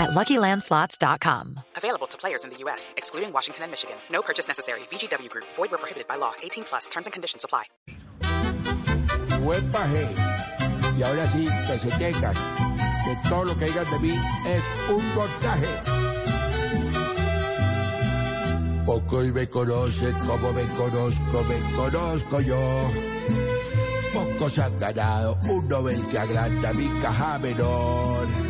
at LuckyLandSlots.com. Available to players in the U.S., excluding Washington and Michigan. No purchase necessary. VGW Group. Void where prohibited by law. 18 plus. Terms and conditions apply. Buen paje. Y ahora sí, que se tengan. Que todo lo que digan de mí es un montaje. Pocos me conocen como me conozco, me conozco yo. Pocos han ganado un Nobel que agranda mi caja menor.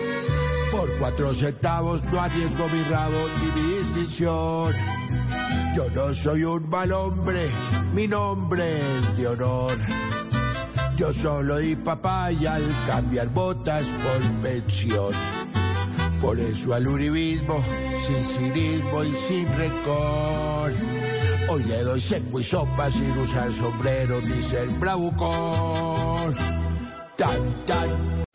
Por cuatro centavos no arriesgo mi rabo ni mi distinción. Yo no soy un mal hombre, mi nombre es de honor. Yo solo di papaya al cambiar botas por pensión. Por eso al uribismo, sin cinismo y sin rencor. Hoy le doy seco y sopa sin usar sombrero ni ser bravucón. Tan, tan.